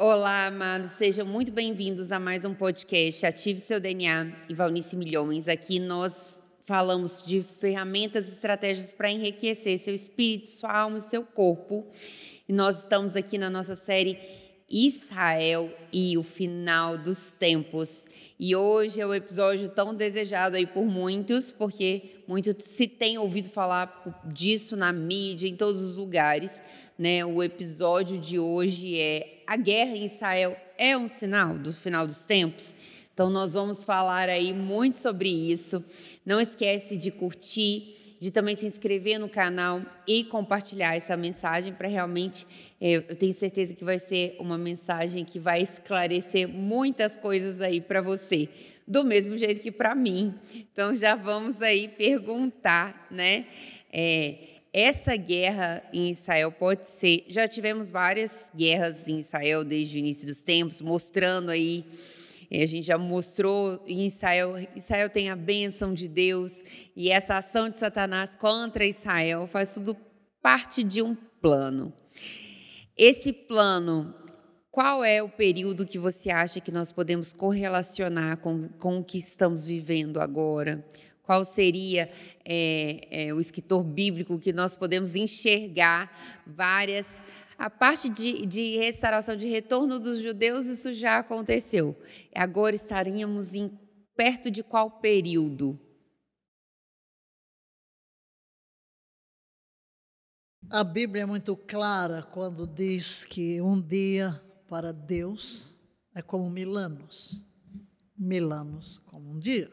Olá, amados, sejam muito bem-vindos a mais um podcast Ative Seu DNA e Valnice Milhões. Aqui nós falamos de ferramentas e estratégias para enriquecer seu espírito, sua alma e seu corpo. E nós estamos aqui na nossa série Israel e o final dos tempos. E hoje é o episódio tão desejado aí por muitos, porque muito se tem ouvido falar disso na mídia, em todos os lugares. Né? O episódio de hoje é a guerra em Israel é um sinal do final dos tempos. Então nós vamos falar aí muito sobre isso. Não esquece de curtir, de também se inscrever no canal e compartilhar essa mensagem para realmente, é, eu tenho certeza que vai ser uma mensagem que vai esclarecer muitas coisas aí para você, do mesmo jeito que para mim. Então já vamos aí perguntar, né? É, essa guerra em Israel pode ser. Já tivemos várias guerras em Israel desde o início dos tempos, mostrando aí a gente já mostrou em Israel, Israel tem a bênção de Deus e essa ação de Satanás contra Israel faz tudo parte de um plano. Esse plano, qual é o período que você acha que nós podemos correlacionar com, com o que estamos vivendo agora? Qual seria é, é, o escritor bíblico que nós podemos enxergar várias a parte de, de restauração, de retorno dos judeus, isso já aconteceu. Agora estaríamos em, perto de qual período? A Bíblia é muito clara quando diz que um dia para Deus é como mil anos, mil anos como um dia.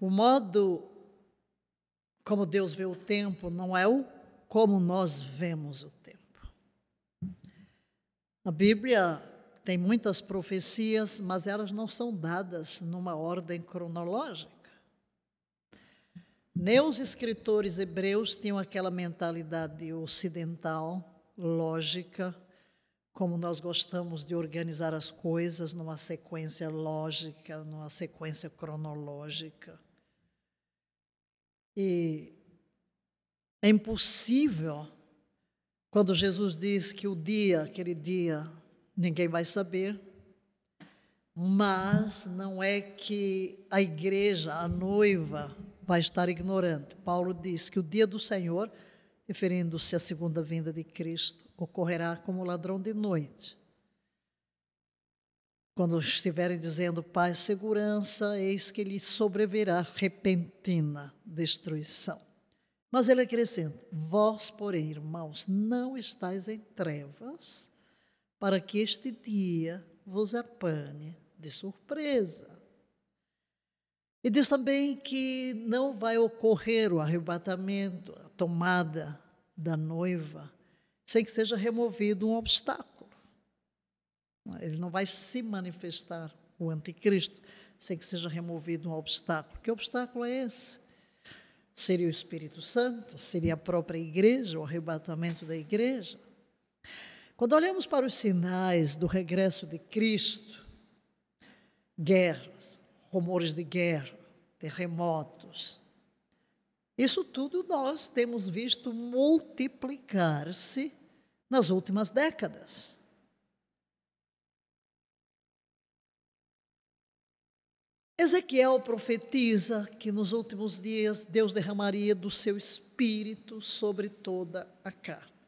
O modo como Deus vê o tempo não é o como nós vemos o tempo. A Bíblia tem muitas profecias, mas elas não são dadas numa ordem cronológica. Nem os escritores hebreus tinham aquela mentalidade ocidental, lógica, como nós gostamos de organizar as coisas numa sequência lógica, numa sequência cronológica. E é impossível quando Jesus diz que o dia, aquele dia, ninguém vai saber, mas não é que a igreja, a noiva, vai estar ignorante. Paulo diz que o dia do Senhor, referindo-se à segunda vinda de Cristo, ocorrerá como ladrão de noite. Quando estiverem dizendo paz, segurança, eis que lhe sobrevirá repentina destruição. Mas ele acrescenta: Vós, porém, irmãos, não estáis em trevas, para que este dia vos apane de surpresa. E diz também que não vai ocorrer o arrebatamento, a tomada da noiva, sem que seja removido um obstáculo. Ele não vai se manifestar, o anticristo, sem que seja removido um obstáculo. Que obstáculo é esse? Seria o Espírito Santo? Seria a própria igreja, o arrebatamento da igreja? Quando olhamos para os sinais do regresso de Cristo, guerras, rumores de guerra, terremotos, isso tudo nós temos visto multiplicar-se nas últimas décadas. Ezequiel profetiza que nos últimos dias Deus derramaria do seu espírito sobre toda a carne.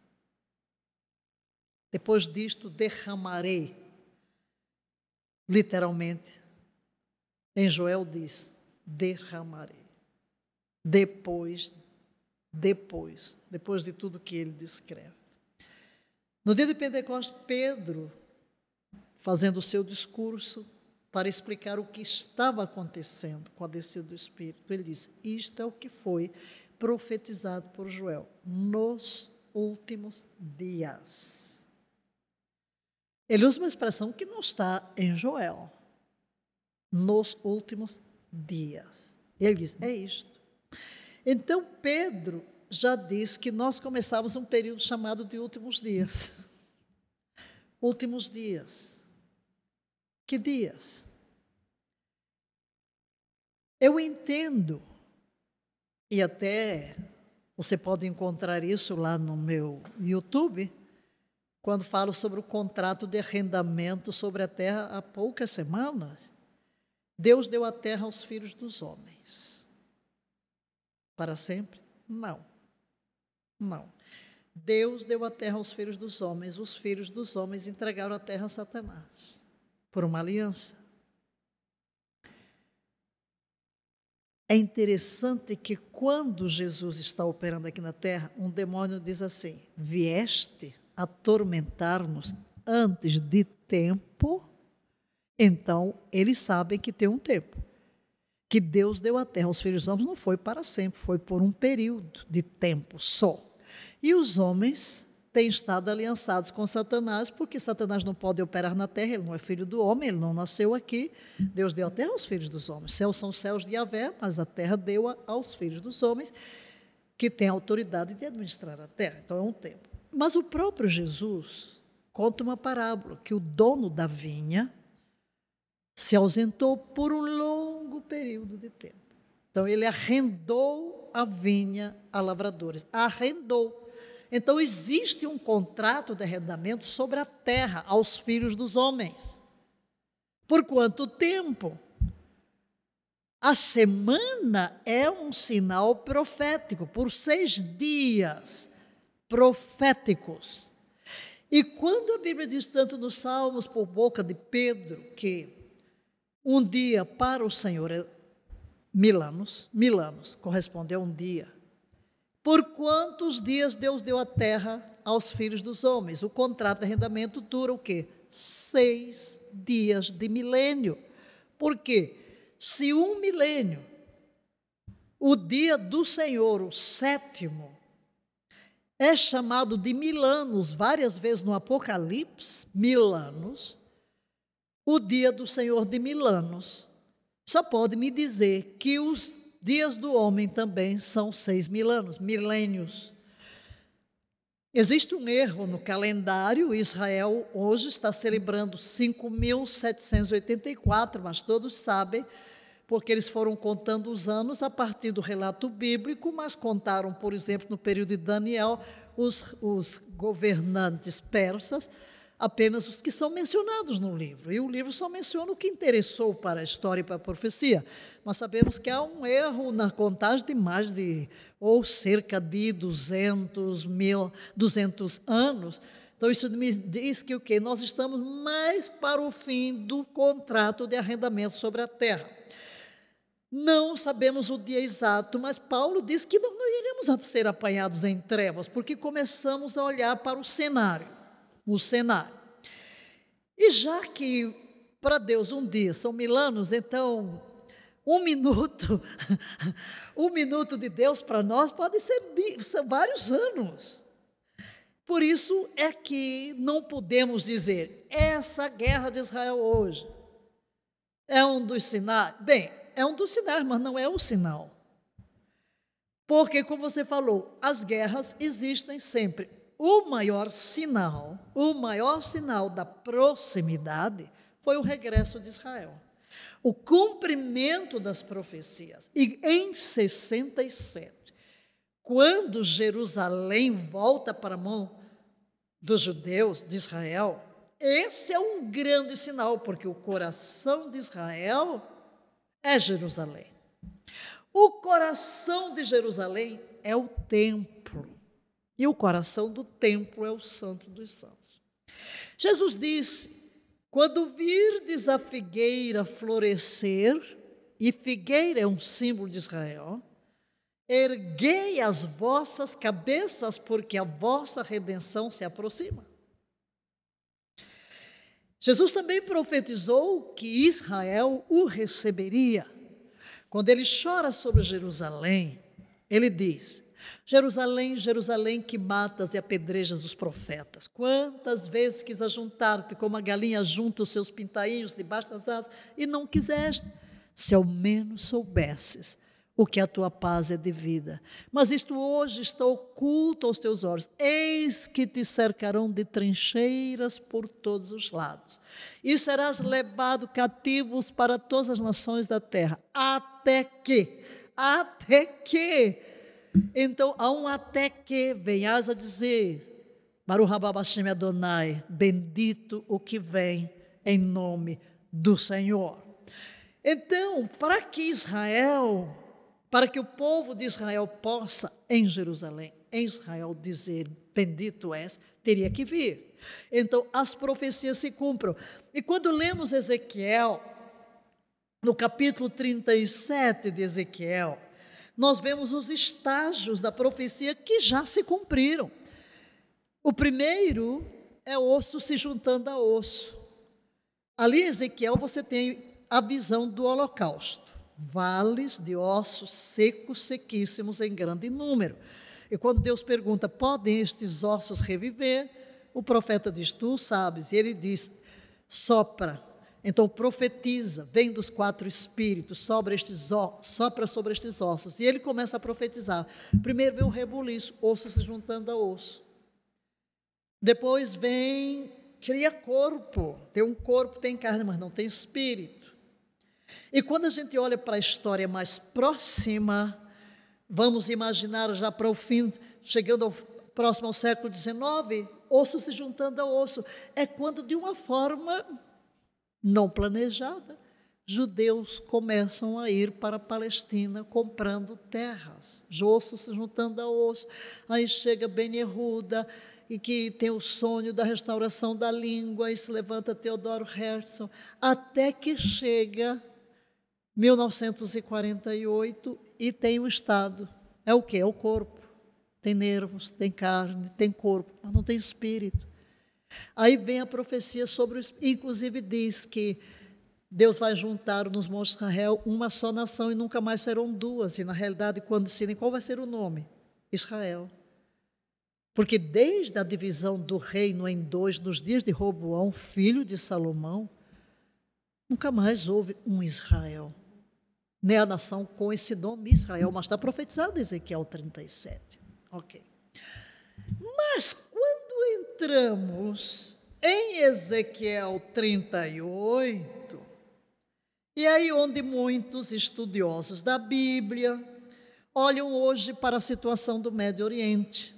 Depois disto, derramarei. Literalmente, em Joel diz: derramarei. Depois, depois, depois de tudo que ele descreve. No dia de Pentecostes, Pedro, fazendo o seu discurso, para explicar o que estava acontecendo com a descida do Espírito. Ele diz: Isto é o que foi profetizado por Joel nos últimos dias. Ele usa uma expressão que não está em Joel. Nos últimos dias. Ele diz: É isto. Então, Pedro já diz que nós começamos um período chamado de últimos dias. Últimos dias. Que dias? Eu entendo, e até você pode encontrar isso lá no meu YouTube, quando falo sobre o contrato de arrendamento sobre a terra há poucas semanas. Deus deu a terra aos filhos dos homens. Para sempre? Não. Não. Deus deu a terra aos filhos dos homens, os filhos dos homens entregaram a terra a Satanás por uma aliança. É interessante que quando Jesus está operando aqui na terra, um demônio diz assim: Vieste atormentar-nos antes de tempo? Então, eles sabem que tem um tempo. Que Deus deu a terra aos filhos dos homens não foi para sempre, foi por um período de tempo só. E os homens têm estado aliançados com Satanás, porque Satanás não pode operar na terra, ele não é filho do homem, ele não nasceu aqui. Deus deu a terra aos filhos dos homens. Céus são céus de Yahvé, mas a terra deu aos filhos dos homens, que têm autoridade de administrar a terra. Então é um tempo. Mas o próprio Jesus conta uma parábola que o dono da vinha se ausentou por um longo período de tempo. Então ele arrendou a vinha a lavradores, arrendou. Então existe um contrato de arrendamento sobre a terra aos filhos dos homens. Por quanto tempo? A semana é um sinal profético, por seis dias proféticos. E quando a Bíblia diz tanto nos Salmos, por boca de Pedro, que um dia para o Senhor é mil anos, mil anos corresponde a um dia. Por quantos dias Deus deu a terra aos filhos dos homens? O contrato de arrendamento dura o quê? Seis dias de milênio. Por quê? Se um milênio, o dia do Senhor, o sétimo, é chamado de mil anos, várias vezes no Apocalipse, mil anos, o dia do Senhor de mil anos, só pode me dizer que os dias do homem também são seis mil anos, milênios. Existe um erro no calendário, Israel hoje está celebrando 5.784, mas todos sabem, porque eles foram contando os anos a partir do relato bíblico, mas contaram, por exemplo, no período de Daniel, os, os governantes persas, apenas os que são mencionados no livro. E o livro só menciona o que interessou para a história e para a profecia. Nós sabemos que há um erro na contagem de mais de, ou cerca de 200 mil, 200 anos. Então, isso me diz que o quê? Nós estamos mais para o fim do contrato de arrendamento sobre a terra. Não sabemos o dia exato, mas Paulo diz que nós não iremos ser apanhados em trevas, porque começamos a olhar para o cenário o cenário. E já que para Deus um dia são mil anos, então um minuto, um minuto de Deus para nós pode ser vários anos. Por isso é que não podemos dizer essa guerra de Israel hoje é um dos sinais. Bem, é um dos sinais, mas não é o sinal. Porque, como você falou, as guerras existem sempre o maior sinal, o maior sinal da proximidade foi o regresso de Israel. O cumprimento das profecias. E em 67, quando Jerusalém volta para a mão dos judeus de Israel, esse é um grande sinal, porque o coração de Israel é Jerusalém. O coração de Jerusalém é o templo. E o coração do templo é o Santo dos Santos. Jesus disse: quando virdes a figueira florescer, e figueira é um símbolo de Israel, erguei as vossas cabeças, porque a vossa redenção se aproxima. Jesus também profetizou que Israel o receberia. Quando ele chora sobre Jerusalém, ele diz: Jerusalém, Jerusalém, que matas e apedrejas os profetas. Quantas vezes quis ajuntar-te como a galinha junta os seus pintainhos debaixo das asas e não quiseste, se ao menos soubesses o que a tua paz é devida. Mas isto hoje está oculto aos teus olhos. Eis que te cercarão de trincheiras por todos os lados. E serás levado cativos para todas as nações da terra, até que, até que então, há um até que venhas a dizer: Baruch Hababashim Adonai, bendito o que vem em nome do Senhor. Então, para que Israel, para que o povo de Israel possa, em Jerusalém, em Israel, dizer bendito és, teria que vir. Então, as profecias se cumpram. E quando lemos Ezequiel, no capítulo 37 de Ezequiel, nós vemos os estágios da profecia que já se cumpriram. O primeiro é osso se juntando a osso. Ali em Ezequiel você tem a visão do holocausto. Vales de ossos secos, sequíssimos em grande número. E quando Deus pergunta, podem estes ossos reviver? O profeta diz, tu sabes. E ele diz, sopra. Então profetiza, vem dos quatro espíritos, sobre estes, sopra sobre estes ossos. E ele começa a profetizar. Primeiro vem um rebuliço, osso se juntando a osso. Depois vem, cria corpo. Tem um corpo, tem carne, mas não tem espírito. E quando a gente olha para a história mais próxima, vamos imaginar já para o fim, chegando ao próximo ao século XIX, osso se juntando a osso. É quando, de uma forma não planejada, judeus começam a ir para a Palestina comprando terras, osso se juntando a osso. Aí chega Ben Yehuda, e que tem o sonho da restauração da língua, e se levanta Teodoro Herzl, até que chega 1948 e tem o Estado. É o que? É o corpo. Tem nervos, tem carne, tem corpo, mas não tem espírito. Aí vem a profecia sobre o inclusive diz que Deus vai juntar nos montes de Israel uma só nação e nunca mais serão duas. E na realidade, quando decidem qual vai ser o nome? Israel. Porque desde a divisão do reino em dois, nos dias de Roboão, filho de Salomão, nunca mais houve um Israel. Nem a nação com esse nome Israel, mas está profetizado em Ezequiel 37. Ok. Mas quando entramos em Ezequiel 38, e aí onde muitos estudiosos da Bíblia olham hoje para a situação do Médio Oriente,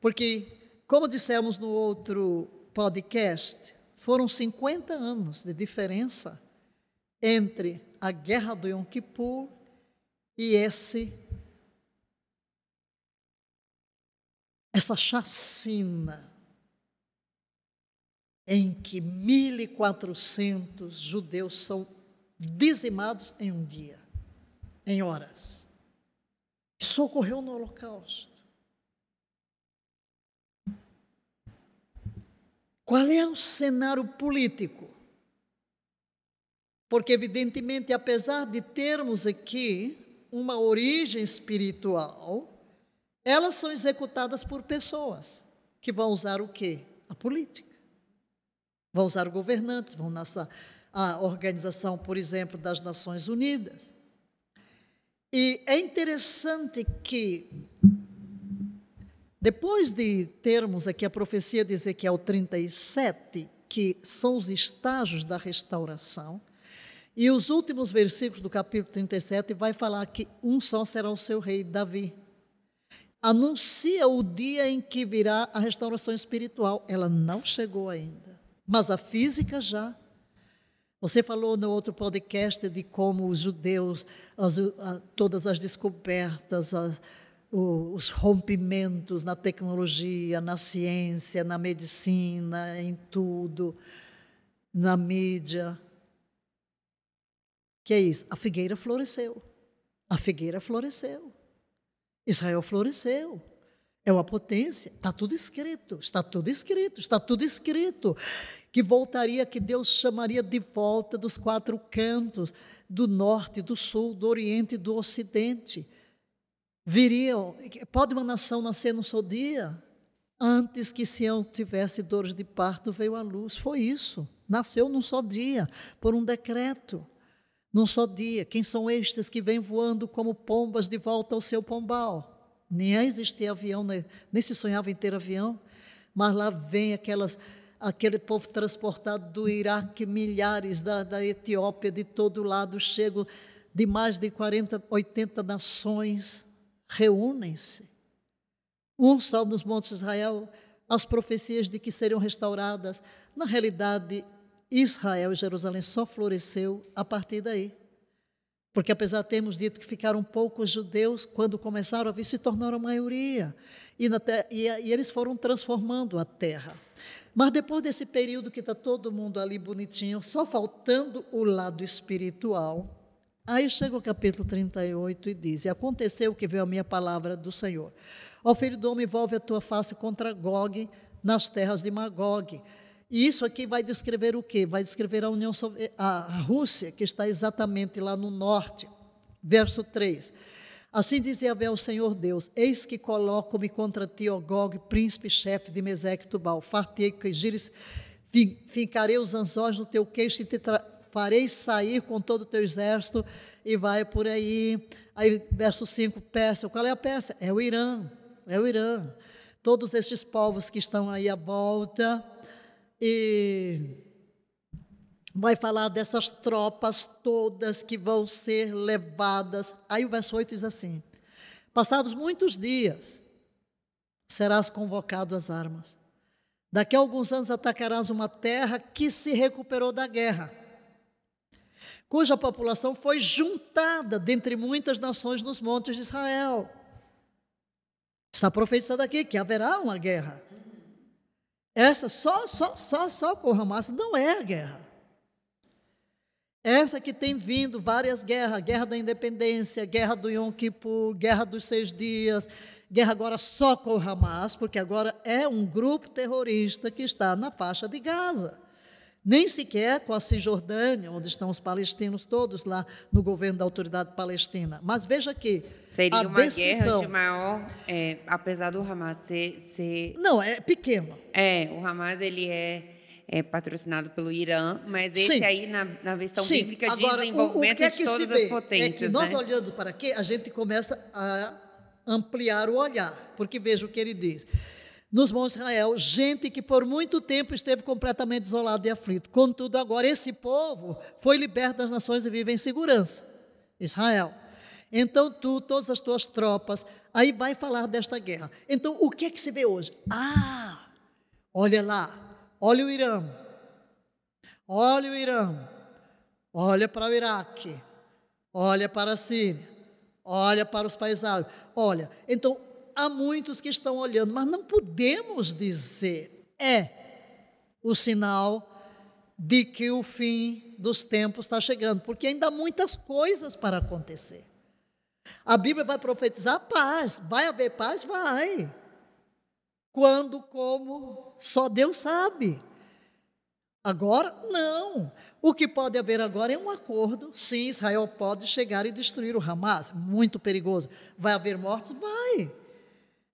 porque, como dissemos no outro podcast, foram 50 anos de diferença entre a guerra do Yom Kippur e esse essa chacina em que 1.400 judeus são dizimados em um dia, em horas. Isso ocorreu no Holocausto. Qual é o cenário político? Porque, evidentemente, apesar de termos aqui uma origem espiritual, elas são executadas por pessoas que vão usar o quê? A política. Vão usar governantes, vão nessa a organização, por exemplo, das Nações Unidas. E é interessante que depois de termos aqui a profecia de Ezequiel 37, que são os estágios da restauração, e os últimos versículos do capítulo 37 vai falar que um só será o seu rei, Davi. Anuncia o dia em que virá a restauração espiritual. Ela não chegou ainda, mas a física já. Você falou no outro podcast de como os judeus, as, todas as descobertas, as, os rompimentos na tecnologia, na ciência, na medicina, em tudo, na mídia. Que é isso? A figueira floresceu. A figueira floresceu. Israel floresceu. É uma potência. Está tudo escrito. Está tudo escrito. Está tudo escrito. Que voltaria, que Deus chamaria de volta dos quatro cantos, do norte, do sul, do oriente e do ocidente viriam. Pode uma nação nascer no seu dia? Antes que Sião tivesse dores de parto, veio a luz. Foi isso. Nasceu num só dia, por um decreto. Num só dia. Quem são estes que vêm voando como pombas de volta ao seu pombal? Nem existia avião, nem se sonhava em ter avião. Mas lá vem aquelas, aquele povo transportado do Iraque, milhares da, da Etiópia, de todo lado, chegam de mais de 40, 80 nações reúnem-se. Um só nos montes de Israel, as profecias de que seriam restauradas. Na realidade, Israel e Jerusalém só floresceu a partir daí. Porque apesar de termos dito que ficaram poucos judeus, quando começaram a vir, se tornaram a maioria. E, terra, e, e eles foram transformando a terra. Mas depois desse período que está todo mundo ali bonitinho, só faltando o lado espiritual, aí chega o capítulo 38 e diz: E aconteceu que veio a minha palavra do Senhor. Ó filho do homem, envolve a tua face contra Gog nas terras de Magog e isso aqui vai descrever o quê? Vai descrever a União a Rússia, que está exatamente lá no norte. Verso 3. Assim diz Yahvé o Senhor Deus: Eis que coloco-me contra ti, ó Gog, príncipe-chefe de Meseque Tubal. Fartei que gires, fincarei os anzóis no teu queixo e te farei sair com todo o teu exército. E vai por aí. Aí, verso 5, Pérsia. Qual é a Pérsia? É o Irã. É o Irã. Todos estes povos que estão aí à volta e vai falar dessas tropas todas que vão ser levadas. Aí o verso 8 diz assim: Passados muitos dias, serás convocado às armas. Daqui a alguns anos atacarás uma terra que se recuperou da guerra, cuja população foi juntada dentre muitas nações nos montes de Israel. Está profetizado aqui que haverá uma guerra. Essa só, só, só, só com o Hamas não é a guerra. Essa que tem vindo várias guerras, guerra da independência, guerra do Yom Kippur, guerra dos seis dias, guerra agora só com o Hamas, porque agora é um grupo terrorista que está na faixa de Gaza nem sequer com a Cisjordânia, onde estão os palestinos todos lá no governo da autoridade palestina. Mas veja que seria uma guerra de maior, é, apesar do Hamas ser, ser, não é pequeno. É, o Hamas ele é, é patrocinado pelo Irã, mas esse Sim. aí na, na versão Sim. bíblica diz Agora, desenvolvimento o, o que é que de todas as potências. É que nós né? olhando para aqui, a gente começa a ampliar o olhar, porque veja o que ele diz nos montes Israel, gente que por muito tempo esteve completamente isolado e aflito. Contudo, agora esse povo foi liberto das nações e vive em segurança. Israel. Então tu, todas as tuas tropas, aí vai falar desta guerra. Então o que é que se vê hoje? Ah, olha lá, olha o Irã, olha o Irã, olha para o Iraque, olha para a Síria, olha para os países árabes. Olha, então há muitos que estão olhando, mas não podemos dizer é o sinal de que o fim dos tempos está chegando, porque ainda há muitas coisas para acontecer. A Bíblia vai profetizar paz, vai haver paz? Vai. Quando, como, só Deus sabe. Agora, não. O que pode haver agora é um acordo. Sim, Israel pode chegar e destruir o Hamas. Muito perigoso. Vai haver mortes? Vai.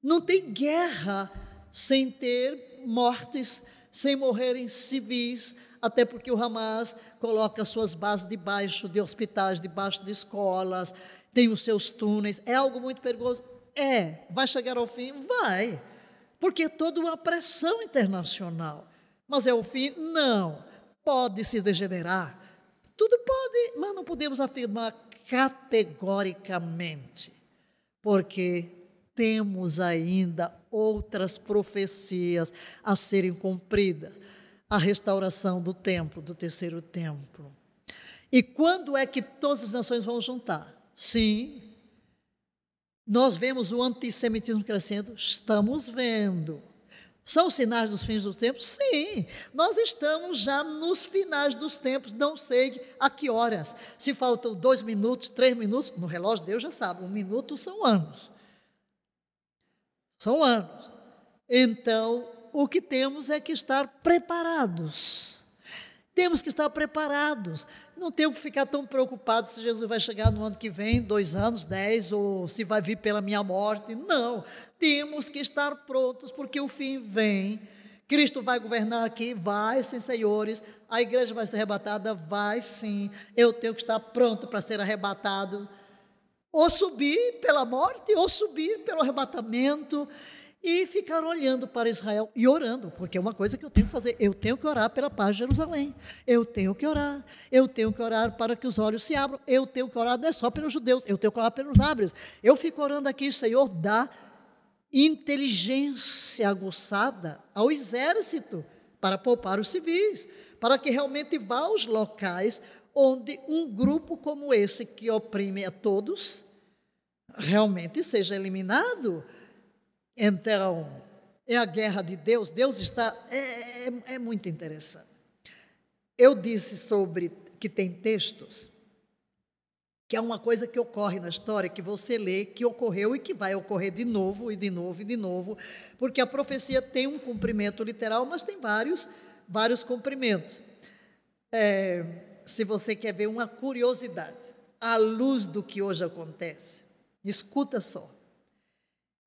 Não tem guerra sem ter mortes, sem morrerem civis, até porque o Hamas coloca suas bases debaixo de hospitais, debaixo de escolas, tem os seus túneis. É algo muito perigoso? É. Vai chegar ao fim? Vai. Porque é toda uma pressão internacional. Mas é o fim? Não. Pode se degenerar. Tudo pode, mas não podemos afirmar categoricamente. Porque temos ainda outras profecias a serem cumpridas. A restauração do templo, do terceiro templo. E quando é que todas as nações vão juntar? Sim. Nós vemos o antissemitismo crescendo? Estamos vendo. São sinais dos fins dos tempos? Sim. Nós estamos já nos finais dos tempos, não sei a que horas. Se faltam dois minutos, três minutos, no relógio Deus já sabe, um minuto são anos. São anos. Então, o que temos é que estar preparados. Temos que estar preparados. Não temos que ficar tão preocupados se Jesus vai chegar no ano que vem, dois anos, dez, ou se vai vir pela minha morte. Não. Temos que estar prontos, porque o fim vem. Cristo vai governar aqui? Vai, sim, senhores. A igreja vai ser arrebatada? Vai, sim. Eu tenho que estar pronto para ser arrebatado ou subir pela morte, ou subir pelo arrebatamento, e ficar olhando para Israel e orando, porque é uma coisa que eu tenho que fazer. Eu tenho que orar pela paz de Jerusalém. Eu tenho que orar. Eu tenho que orar para que os olhos se abram. Eu tenho que orar não é só pelos judeus, eu tenho que orar pelos árabes. Eu fico orando aqui, Senhor, dá inteligência aguçada ao exército para poupar os civis, para que realmente vá aos locais onde um grupo como esse que oprime a todos realmente seja eliminado. Então, é a guerra de Deus. Deus está. É, é, é muito interessante. Eu disse sobre que tem textos que é uma coisa que ocorre na história, que você lê, que ocorreu e que vai ocorrer de novo e de novo e de novo, porque a profecia tem um cumprimento literal, mas tem vários, vários cumprimentos. É, se você quer ver uma curiosidade, à luz do que hoje acontece, escuta só.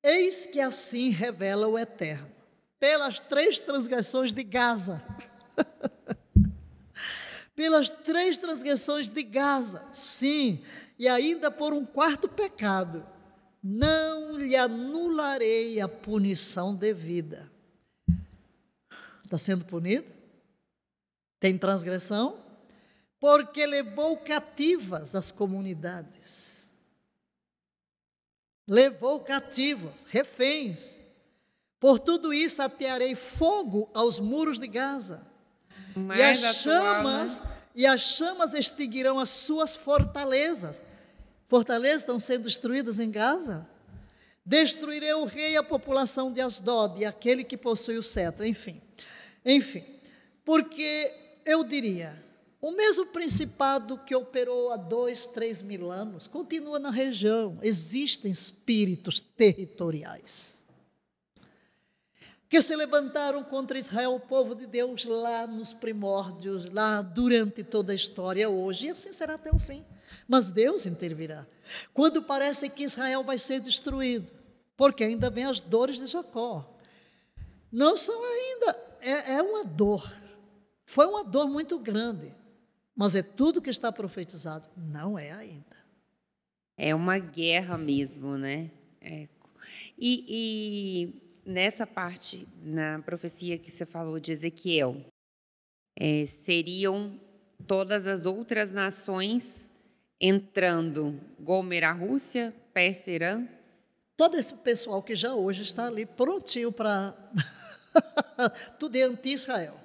Eis que assim revela o Eterno, pelas três transgressões de Gaza. pelas três transgressões de Gaza, sim, e ainda por um quarto pecado, não lhe anularei a punição devida. Está sendo punido? Tem transgressão? Porque levou cativas as comunidades. Levou cativos, reféns. Por tudo isso atearei fogo aos muros de Gaza e as chamas e as chamas extinguirão as suas fortalezas. Fortalezas estão sendo destruídas em Gaza. Destruirei o rei e a população de Asdod e aquele que possui o cetro, enfim. Enfim, porque eu diria, o mesmo principado que operou há dois, três mil anos continua na região. Existem espíritos territoriais que se levantaram contra Israel, o povo de Deus, lá nos primórdios, lá durante toda a história, hoje, e assim será até o fim. Mas Deus intervirá. Quando parece que Israel vai ser destruído, porque ainda vem as dores de Jacó. Não são ainda, é, é uma dor. Foi uma dor muito grande, mas é tudo que está profetizado. Não é ainda. É uma guerra mesmo, né? É. E, e nessa parte, na profecia que você falou de Ezequiel, é, seriam todas as outras nações entrando, Gomer, a Rússia, Pérsia, Irã? Todo esse pessoal que já hoje está ali prontinho para. Tudo é anti-Israel.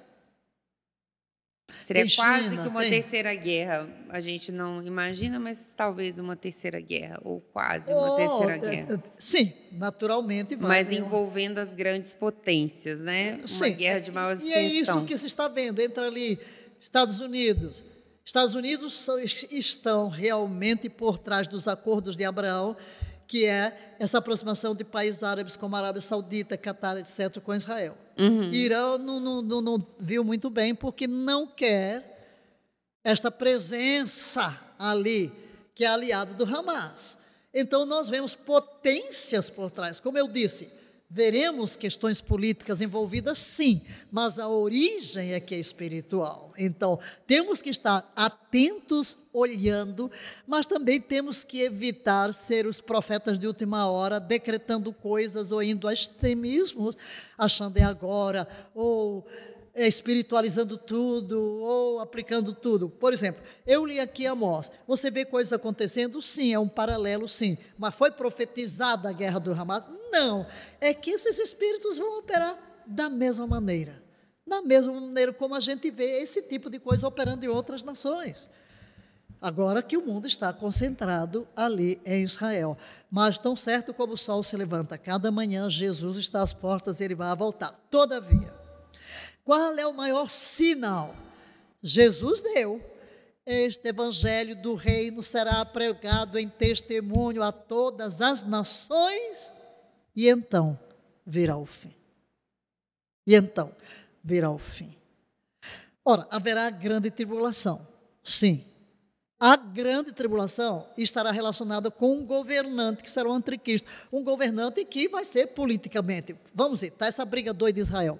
Seria tem quase China, que uma tem... terceira guerra. A gente não imagina, mas talvez uma terceira guerra, ou quase uma oh, terceira é, guerra. É, sim, naturalmente vai. Mas envolvendo as grandes potências, né? Sim, uma guerra de maior extensão. E é isso que se está vendo. Entra ali Estados Unidos. Estados Unidos são, estão realmente por trás dos acordos de Abraão que é essa aproximação de países árabes como a Arábia Saudita, Catar, etc., com Israel. Uhum. Irã não, não, não, não viu muito bem porque não quer esta presença ali, que é aliado do Hamas. Então, nós vemos potências por trás. Como eu disse, Veremos questões políticas envolvidas, sim, mas a origem é que é espiritual. Então, temos que estar atentos, olhando, mas também temos que evitar ser os profetas de última hora, decretando coisas ou indo a extremismos, achando é agora, ou espiritualizando tudo ou aplicando tudo. Por exemplo, eu li aqui Amós. Você vê coisas acontecendo? Sim, é um paralelo, sim. Mas foi profetizada a guerra do Hamas? Não. É que esses espíritos vão operar da mesma maneira. Da mesma maneira como a gente vê esse tipo de coisa operando em outras nações. Agora que o mundo está concentrado ali em Israel. Mas tão certo como o sol se levanta cada manhã, Jesus está às portas e ele vai voltar. Todavia, qual é o maior sinal? Jesus deu. Este evangelho do reino será pregado em testemunho a todas as nações, e então virá o fim. E então virá o fim. Ora, haverá grande tribulação. Sim. A grande tribulação estará relacionada com um governante que será o anticristo. Um governante que vai ser politicamente. Vamos ver, está essa briga doida de Israel.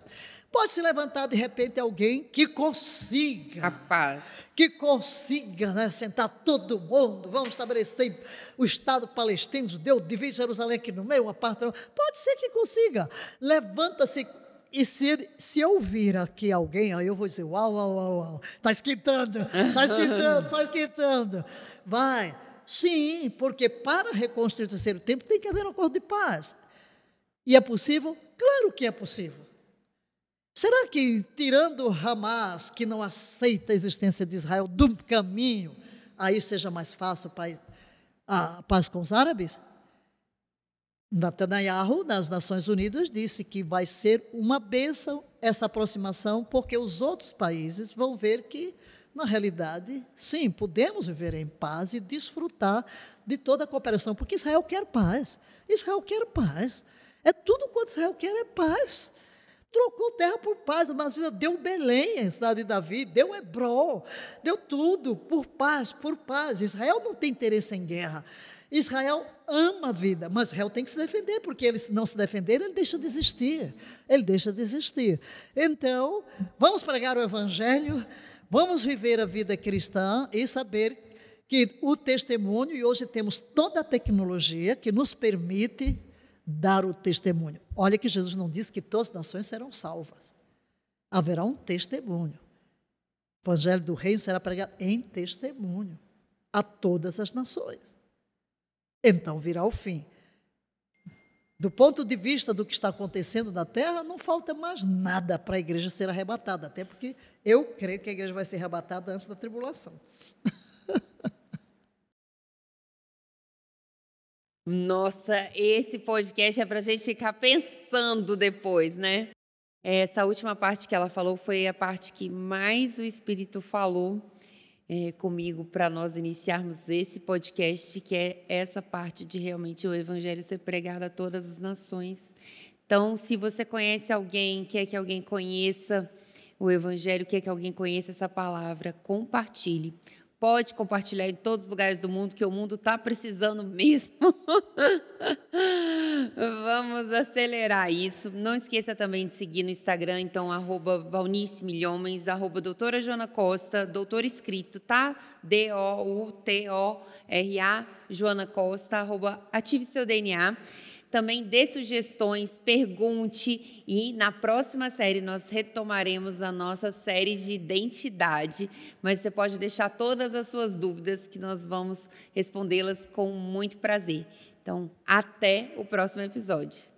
Pode se levantar de repente alguém que consiga. Capaz. Que consiga né, sentar todo mundo. Vamos estabelecer o Estado palestino, judeu, divide Jerusalém aqui no meio, uma parte. Pode ser que consiga. Levanta-se. E se, se eu vir aqui alguém, aí eu vou dizer: uau, uau, uau, uau. Está esquentando, está esquentando, está esquentando. Vai. Sim, porque para reconstruir o terceiro tempo tem que haver um acordo de paz. E é possível? Claro que é possível. Será que, tirando Hamas, que não aceita a existência de Israel, do caminho, aí seja mais fácil a paz com os árabes? Netanyahu, nas Nações Unidas, disse que vai ser uma bênção essa aproximação, porque os outros países vão ver que, na realidade, sim, podemos viver em paz e desfrutar de toda a cooperação, porque Israel quer paz. Israel quer paz. É tudo quanto Israel quer é paz trocou terra por paz. Mas deu Belém, a cidade de Davi, deu Hebron, deu tudo por paz, por paz. Israel não tem interesse em guerra. Israel ama a vida, mas Israel tem que se defender, porque ele, se não se defender, ele deixa de existir. Ele deixa de existir. Então, vamos pregar o Evangelho, vamos viver a vida cristã e saber que o testemunho, e hoje temos toda a tecnologia que nos permite dar o testemunho. Olha que Jesus não disse que todas as nações serão salvas. Haverá um testemunho. O evangelho do reino será pregado em testemunho a todas as nações. Então virá o fim. Do ponto de vista do que está acontecendo na terra, não falta mais nada para a igreja ser arrebatada, até porque eu creio que a igreja vai ser arrebatada antes da tribulação. Nossa, esse podcast é para a gente ficar pensando depois, né? Essa última parte que ela falou foi a parte que mais o Espírito falou é, comigo para nós iniciarmos esse podcast, que é essa parte de realmente o Evangelho ser pregado a todas as nações. Então, se você conhece alguém, quer que alguém conheça o Evangelho, quer que alguém conheça essa palavra, compartilhe. Pode compartilhar em todos os lugares do mundo, que o mundo está precisando mesmo. Vamos acelerar isso. Não esqueça também de seguir no Instagram, então, arroba Valnice Milhomens, arroba doutora Joana Costa, doutor escrito, tá? D-O-U-T-O-R-A, Joana Costa, arroba Ative Seu DNA. Também dê sugestões, pergunte e na próxima série nós retomaremos a nossa série de identidade, mas você pode deixar todas as suas dúvidas que nós vamos respondê-las com muito prazer. Então, até o próximo episódio.